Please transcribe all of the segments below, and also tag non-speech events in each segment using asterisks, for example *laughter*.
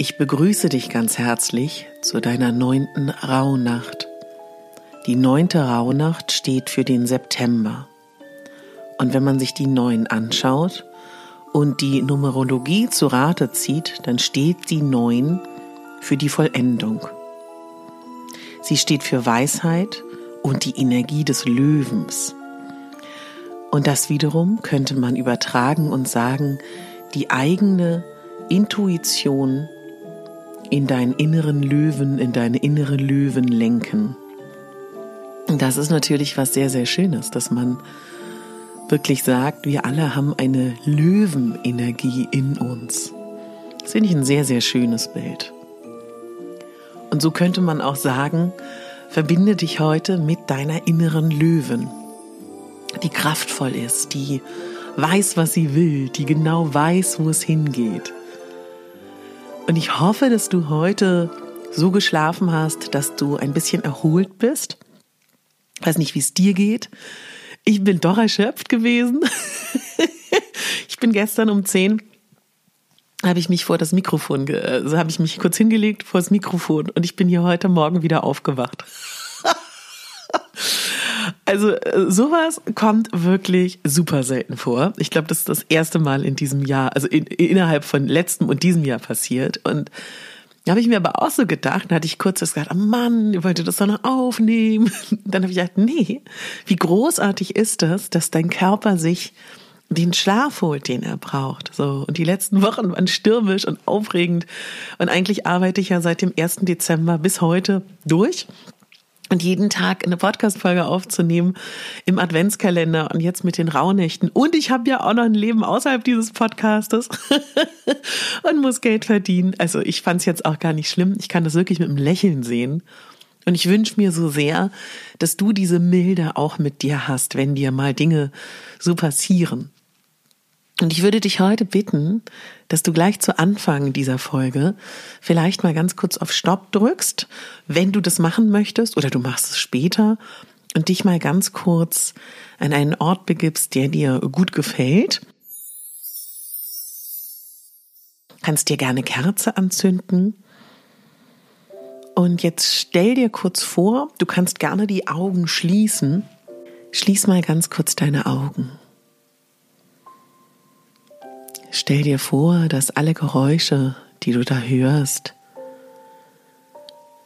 Ich begrüße dich ganz herzlich zu deiner neunten Rauhnacht. Die neunte Rauhnacht steht für den September. Und wenn man sich die neun anschaut und die Numerologie zu Rate zieht, dann steht die neun für die Vollendung. Sie steht für Weisheit und die Energie des Löwens. Und das wiederum könnte man übertragen und sagen, die eigene Intuition in deinen inneren Löwen, in deine innere Löwen lenken. Das ist natürlich was sehr, sehr Schönes, dass man wirklich sagt, wir alle haben eine Löwenenergie in uns. Das finde ich ein sehr, sehr schönes Bild. Und so könnte man auch sagen, verbinde dich heute mit deiner inneren Löwen, die kraftvoll ist, die weiß, was sie will, die genau weiß, wo es hingeht. Und ich hoffe, dass du heute so geschlafen hast, dass du ein bisschen erholt bist. Ich weiß nicht, wie es dir geht. Ich bin doch erschöpft gewesen. *laughs* ich bin gestern um 10 habe ich mich vor das Mikrofon, also habe ich mich kurz hingelegt vor das Mikrofon und ich bin hier heute Morgen wieder aufgewacht. Also äh, sowas kommt wirklich super selten vor. Ich glaube, das ist das erste Mal in diesem Jahr, also in, innerhalb von letztem und diesem Jahr passiert. Und da habe ich mir aber auch so gedacht, da hatte ich kurz das gesagt, oh Mann, ihr wolltet das doch noch aufnehmen. *laughs* Dann habe ich gedacht, nee, wie großartig ist das, dass dein Körper sich den Schlaf holt, den er braucht. So. Und die letzten Wochen waren stürmisch und aufregend. Und eigentlich arbeite ich ja seit dem 1. Dezember bis heute durch und jeden Tag eine Podcast-Folge aufzunehmen im Adventskalender und jetzt mit den Rauhnächten. Und ich habe ja auch noch ein Leben außerhalb dieses Podcastes *laughs* und muss Geld verdienen. Also ich fand es jetzt auch gar nicht schlimm. Ich kann das wirklich mit einem Lächeln sehen. Und ich wünsche mir so sehr, dass du diese Milde auch mit dir hast, wenn dir mal Dinge so passieren. Und ich würde dich heute bitten, dass du gleich zu Anfang dieser Folge vielleicht mal ganz kurz auf Stopp drückst, wenn du das machen möchtest oder du machst es später und dich mal ganz kurz an einen Ort begibst, der dir gut gefällt. Kannst dir gerne Kerze anzünden. Und jetzt stell dir kurz vor, du kannst gerne die Augen schließen. Schließ mal ganz kurz deine Augen. Stell dir vor, dass alle Geräusche, die du da hörst,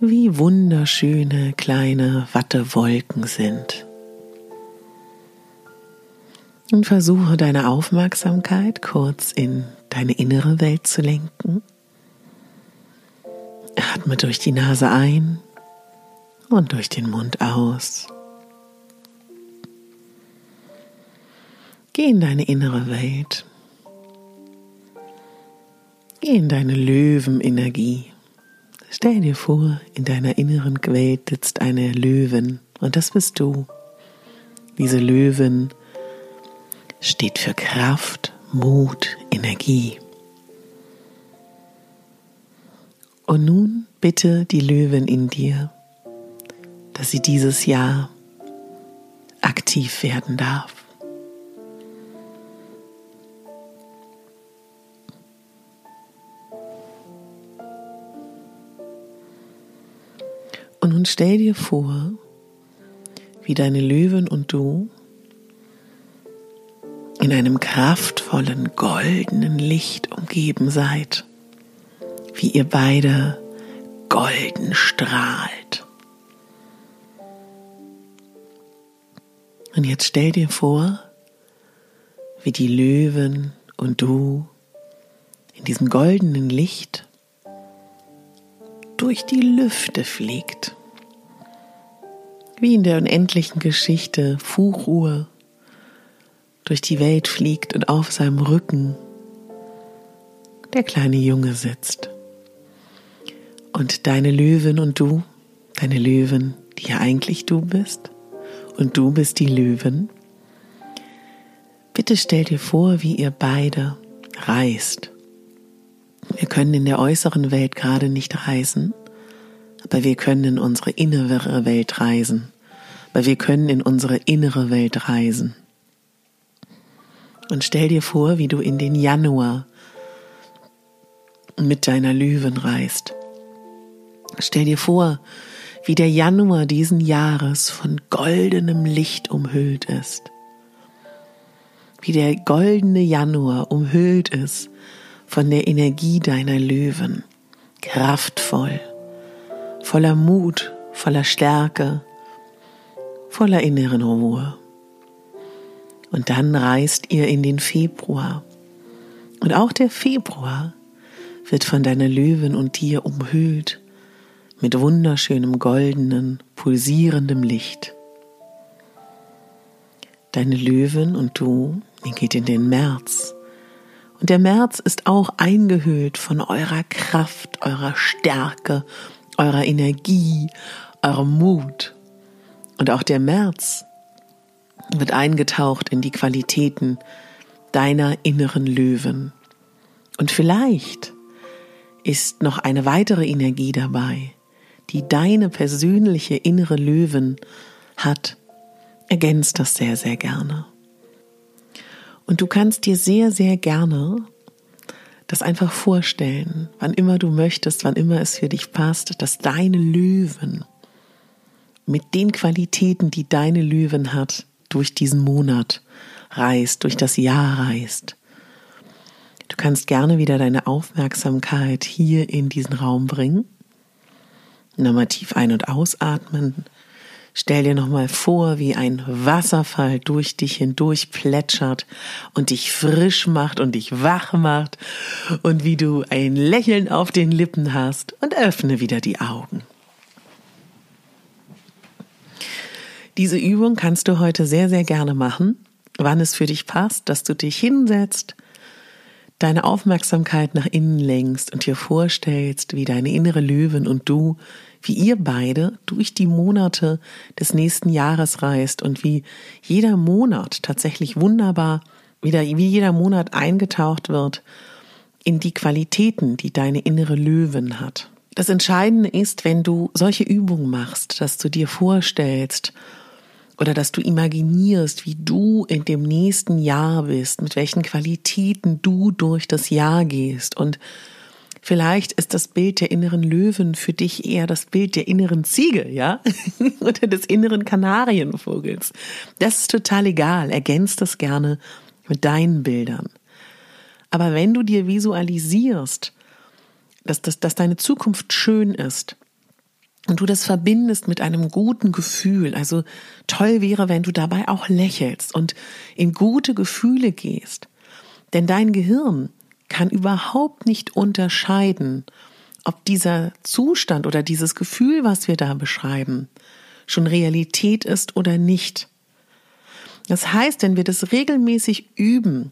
wie wunderschöne kleine Wattewolken sind. Und versuche deine Aufmerksamkeit kurz in deine innere Welt zu lenken. Atme durch die Nase ein und durch den Mund aus. Geh in deine innere Welt Geh in deine Löwenenergie. Stell dir vor, in deiner inneren Welt sitzt eine Löwin und das bist du. Diese Löwin steht für Kraft, Mut, Energie. Und nun bitte die Löwin in dir, dass sie dieses Jahr aktiv werden darf. Und stell dir vor, wie deine Löwen und du in einem kraftvollen goldenen Licht umgeben seid, wie ihr beide golden strahlt. Und jetzt stell dir vor, wie die Löwen und du in diesem goldenen Licht durch die Lüfte fliegt. Wie in der unendlichen Geschichte Fuchruhe durch die Welt fliegt und auf seinem Rücken der kleine Junge sitzt. Und deine Löwin und du, deine Löwen, die ja eigentlich du bist, und du bist die Löwen, bitte stell dir vor, wie ihr beide reist. Wir können in der äußeren Welt gerade nicht reisen, aber wir können in unsere innere Welt reisen, weil wir können in unsere innere Welt reisen. Und stell dir vor, wie du in den Januar mit deiner Löwen reist. Stell dir vor, wie der Januar diesen Jahres von goldenem Licht umhüllt ist. Wie der goldene Januar umhüllt ist von der Energie deiner Löwen. Kraftvoll, voller Mut, voller Stärke, voller inneren Ruhe. Und dann reist ihr in den Februar. Und auch der Februar wird von deiner Löwen und dir umhüllt mit wunderschönem goldenen, pulsierendem Licht. Deine Löwen und du, ihr geht in den März. Und der März ist auch eingehüllt von eurer Kraft, eurer Stärke, eurer Energie, eurem Mut. Und auch der März wird eingetaucht in die Qualitäten deiner inneren Löwen. Und vielleicht ist noch eine weitere Energie dabei, die deine persönliche innere Löwen hat. Ergänzt das sehr, sehr gerne. Und du kannst dir sehr, sehr gerne das einfach vorstellen, wann immer du möchtest, wann immer es für dich passt, dass deine Löwen mit den Qualitäten, die deine Löwen hat, durch diesen Monat reist, durch das Jahr reist. Du kannst gerne wieder deine Aufmerksamkeit hier in diesen Raum bringen. Nochmal tief ein- und ausatmen. Stell dir nochmal vor, wie ein Wasserfall durch dich hindurch plätschert und dich frisch macht und dich wach macht und wie du ein Lächeln auf den Lippen hast und öffne wieder die Augen. Diese Übung kannst du heute sehr, sehr gerne machen, wann es für dich passt, dass du dich hinsetzt, deine Aufmerksamkeit nach innen lenkst und dir vorstellst, wie deine innere Löwen und du, wie ihr beide durch die Monate des nächsten Jahres reist und wie jeder Monat tatsächlich wunderbar wieder, wie jeder Monat eingetaucht wird in die Qualitäten, die deine innere Löwen hat. Das Entscheidende ist, wenn du solche Übungen machst, dass du dir vorstellst, oder dass du imaginierst, wie du in dem nächsten Jahr bist, mit welchen Qualitäten du durch das Jahr gehst. Und vielleicht ist das Bild der inneren Löwen für dich eher das Bild der inneren Ziege, ja? *laughs* oder des inneren Kanarienvogels. Das ist total egal. Ergänzt das gerne mit deinen Bildern. Aber wenn du dir visualisierst, dass, dass, dass deine Zukunft schön ist, und du das verbindest mit einem guten Gefühl. Also toll wäre, wenn du dabei auch lächelst und in gute Gefühle gehst. Denn dein Gehirn kann überhaupt nicht unterscheiden, ob dieser Zustand oder dieses Gefühl, was wir da beschreiben, schon Realität ist oder nicht. Das heißt, wenn wir das regelmäßig üben,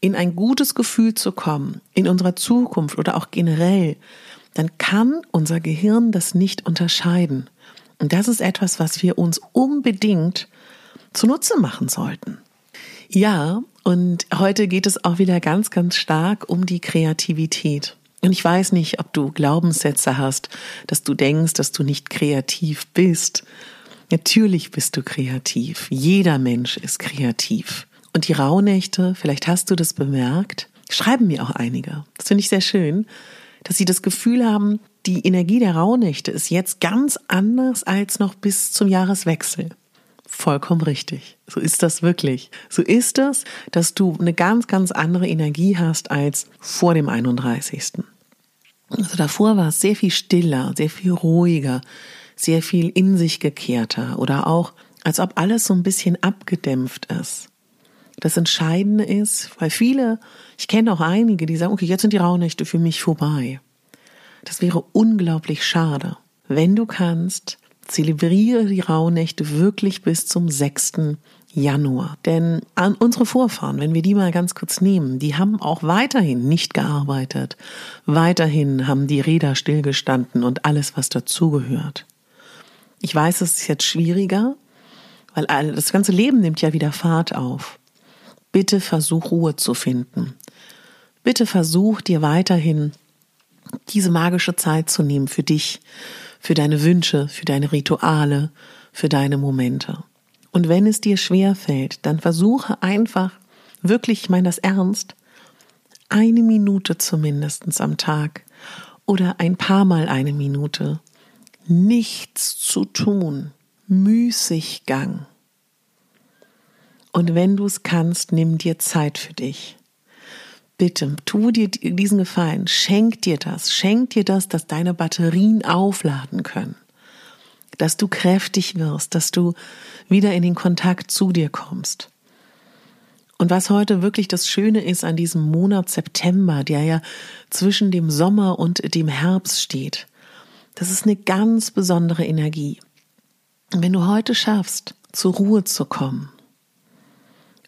in ein gutes Gefühl zu kommen, in unserer Zukunft oder auch generell, dann kann unser Gehirn das nicht unterscheiden. Und das ist etwas, was wir uns unbedingt zunutze machen sollten. Ja, und heute geht es auch wieder ganz, ganz stark um die Kreativität. Und ich weiß nicht, ob du Glaubenssätze hast, dass du denkst, dass du nicht kreativ bist Natürlich bist du kreativ. Jeder Mensch ist kreativ. Und die Rauhnächte, vielleicht hast du das bemerkt, schreiben mir auch einige. Das finde ich sehr schön, dass sie das Gefühl haben, die Energie der Rauhnächte ist jetzt ganz anders als noch bis zum Jahreswechsel. Vollkommen richtig. So ist das wirklich. So ist es, dass du eine ganz, ganz andere Energie hast als vor dem 31. Also davor war es sehr viel stiller, sehr viel ruhiger, sehr viel in sich gekehrter oder auch, als ob alles so ein bisschen abgedämpft ist. Das Entscheidende ist, weil viele, ich kenne auch einige, die sagen, okay, jetzt sind die Rauhnächte für mich vorbei. Das wäre unglaublich schade. Wenn du kannst, zelebriere die Rauhnächte wirklich bis zum 6. Januar. Denn an unsere Vorfahren, wenn wir die mal ganz kurz nehmen, die haben auch weiterhin nicht gearbeitet. Weiterhin haben die Räder stillgestanden und alles, was dazugehört. Ich weiß, es ist jetzt schwieriger, weil das ganze Leben nimmt ja wieder Fahrt auf. Bitte versuch Ruhe zu finden. Bitte versuch dir weiterhin diese magische Zeit zu nehmen für dich, für deine Wünsche, für deine Rituale, für deine Momente. Und wenn es dir schwer fällt, dann versuche einfach, wirklich, ich meine das ernst, eine Minute zumindest am Tag oder ein paar Mal eine Minute nichts zu tun, Müßiggang. Und wenn du es kannst, nimm dir Zeit für dich. Bitte, tu dir diesen Gefallen, schenk dir das, schenk dir das, dass deine Batterien aufladen können, dass du kräftig wirst, dass du wieder in den Kontakt zu dir kommst. Und was heute wirklich das Schöne ist an diesem Monat September, der ja zwischen dem Sommer und dem Herbst steht, das ist eine ganz besondere Energie. Wenn du heute schaffst, zur Ruhe zu kommen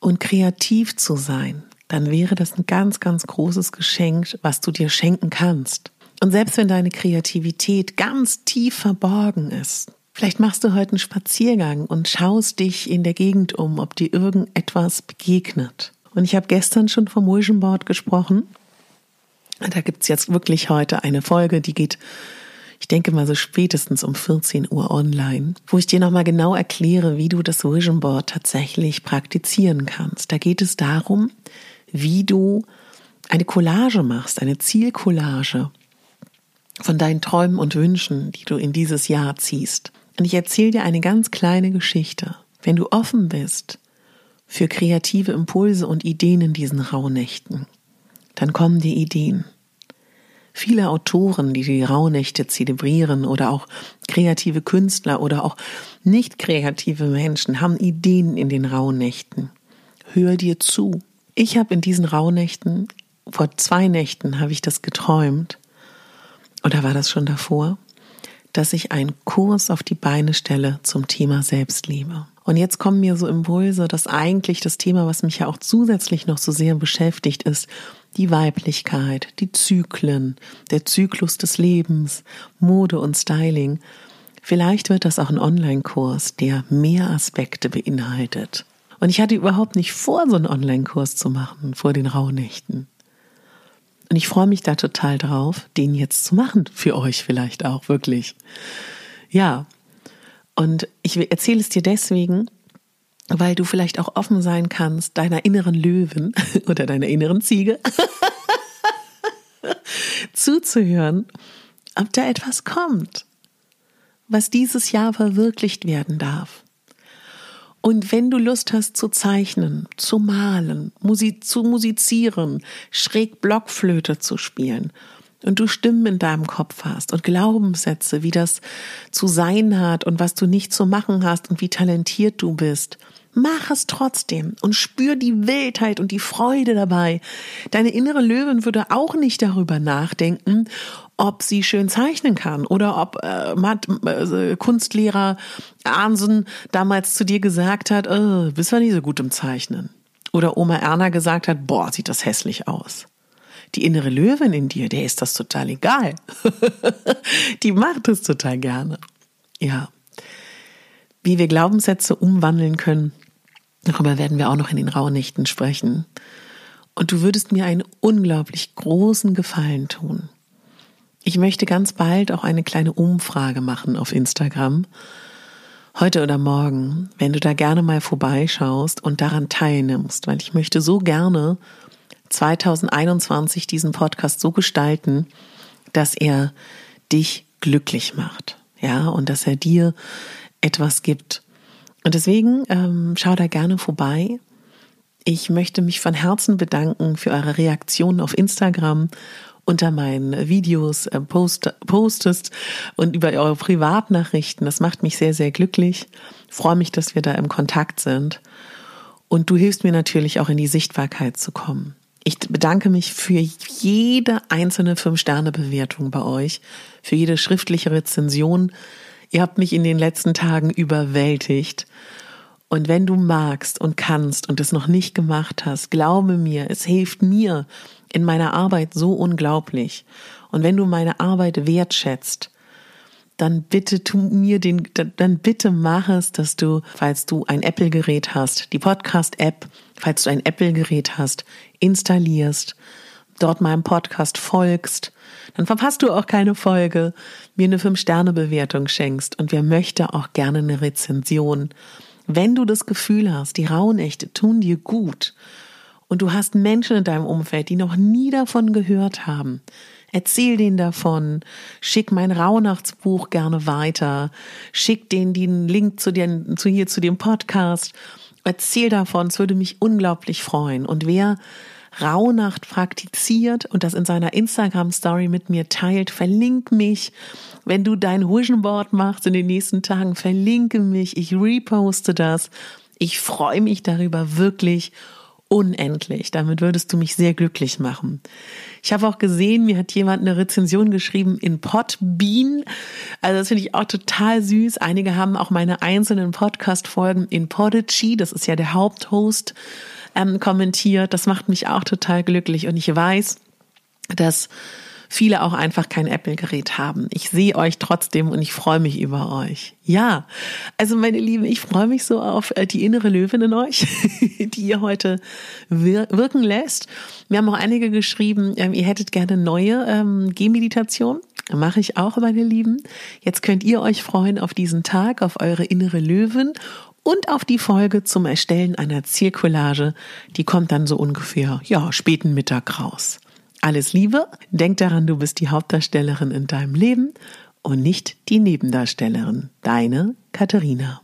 und kreativ zu sein, dann wäre das ein ganz, ganz großes Geschenk, was du dir schenken kannst. Und selbst wenn deine Kreativität ganz tief verborgen ist, vielleicht machst du heute einen Spaziergang und schaust dich in der Gegend um, ob dir irgendetwas begegnet. Und ich habe gestern schon vom Vision Board gesprochen. Da gibt's jetzt wirklich heute eine Folge, die geht ich denke mal so spätestens um 14 Uhr online, wo ich dir nochmal genau erkläre, wie du das Vision Board tatsächlich praktizieren kannst. Da geht es darum, wie du eine Collage machst, eine Zielcollage von deinen Träumen und Wünschen, die du in dieses Jahr ziehst. Und ich erzähle dir eine ganz kleine Geschichte. Wenn du offen bist für kreative Impulse und Ideen in diesen Rauhnächten, dann kommen die Ideen. Viele Autoren, die die Rauhnächte zelebrieren oder auch kreative Künstler oder auch nicht kreative Menschen haben Ideen in den Rauhnächten. Hör dir zu. Ich habe in diesen Rauhnächten, vor zwei Nächten habe ich das geträumt, oder war das schon davor, dass ich einen Kurs auf die Beine stelle zum Thema Selbstliebe. Und jetzt kommen mir so Impulse, dass eigentlich das Thema, was mich ja auch zusätzlich noch so sehr beschäftigt, ist die Weiblichkeit, die Zyklen, der Zyklus des Lebens, Mode und Styling. Vielleicht wird das auch ein Online-Kurs, der mehr Aspekte beinhaltet. Und ich hatte überhaupt nicht vor, so einen Online-Kurs zu machen vor den Rauhnächten. Und ich freue mich da total drauf, den jetzt zu machen, für euch vielleicht auch, wirklich. Ja, und ich erzähle es dir deswegen, weil du vielleicht auch offen sein kannst, deiner inneren Löwen *laughs* oder deiner inneren Ziege *laughs* zuzuhören, ob da etwas kommt, was dieses Jahr verwirklicht werden darf. Und wenn du Lust hast zu zeichnen, zu malen, zu musizieren, schräg Blockflöte zu spielen und du Stimmen in deinem Kopf hast und Glaubenssätze, wie das zu sein hat und was du nicht zu machen hast und wie talentiert du bist, mach es trotzdem und spür die Wildheit und die Freude dabei. Deine innere Löwin würde auch nicht darüber nachdenken, ob sie schön zeichnen kann oder ob äh, Matt, äh, Kunstlehrer Arnsen damals zu dir gesagt hat, oh, bist du nicht so gut im Zeichnen. Oder Oma Erna gesagt hat, boah, sieht das hässlich aus die innere Löwin in dir, der ist das total egal. *laughs* die macht es total gerne. Ja. Wie wir Glaubenssätze umwandeln können, darüber werden wir auch noch in den Rauhnächten sprechen. Und du würdest mir einen unglaublich großen Gefallen tun. Ich möchte ganz bald auch eine kleine Umfrage machen auf Instagram. heute oder morgen, wenn du da gerne mal vorbeischaust und daran teilnimmst, weil ich möchte so gerne 2021 diesen Podcast so gestalten, dass er dich glücklich macht, ja, und dass er dir etwas gibt. Und deswegen ähm, schau da gerne vorbei. Ich möchte mich von Herzen bedanken für eure Reaktionen auf Instagram unter meinen Videos äh, post, postest und über eure Privatnachrichten. Das macht mich sehr, sehr glücklich. Ich freue mich, dass wir da im Kontakt sind. Und du hilfst mir natürlich auch in die Sichtbarkeit zu kommen. Ich bedanke mich für jede einzelne Fünf-Sterne-Bewertung bei euch, für jede schriftliche Rezension. Ihr habt mich in den letzten Tagen überwältigt. Und wenn du magst und kannst und es noch nicht gemacht hast, glaube mir, es hilft mir in meiner Arbeit so unglaublich. Und wenn du meine Arbeit wertschätzt, dann bitte tu mir den, dann bitte mach es, dass du, falls du ein Apple-Gerät hast, die Podcast-App, falls du ein Apple-Gerät hast, installierst, dort meinem Podcast folgst, dann verpasst du auch keine Folge, mir eine 5-Sterne-Bewertung schenkst. Und wer möchte auch gerne eine Rezension. Wenn du das Gefühl hast, die Rauhnächte tun dir gut. Und du hast Menschen in deinem Umfeld, die noch nie davon gehört haben, erzähl denen davon, schick mein Rauhnachtsbuch gerne weiter, schick denen den Link zu, den, zu hier zu dem Podcast, erzähl davon, es würde mich unglaublich freuen. Und wer Rauhnacht praktiziert und das in seiner Instagram Story mit mir teilt, verlink mich. Wenn du dein Vision Board machst in den nächsten Tagen, verlinke mich. Ich reposte das. Ich freue mich darüber wirklich unendlich. Damit würdest du mich sehr glücklich machen. Ich habe auch gesehen, mir hat jemand eine Rezension geschrieben in Podbean. Also das finde ich auch total süß. Einige haben auch meine einzelnen Podcast-Folgen in Podigy, das ist ja der Haupthost, ähm, kommentiert. Das macht mich auch total glücklich. Und ich weiß, dass viele auch einfach kein Apple-Gerät haben. Ich sehe euch trotzdem und ich freue mich über euch. Ja, also meine Lieben, ich freue mich so auf äh, die innere Löwin in euch, *laughs* die ihr heute wirken lässt. Wir haben auch einige geschrieben, ähm, ihr hättet gerne neue ähm, Gehmeditation. Mache ich auch, meine Lieben. Jetzt könnt ihr euch freuen auf diesen Tag, auf eure innere Löwin und auf die Folge zum Erstellen einer Zielcollage. Die kommt dann so ungefähr, ja, späten Mittag raus. Alles Liebe, denk daran, du bist die Hauptdarstellerin in deinem Leben und nicht die Nebendarstellerin. Deine Katharina.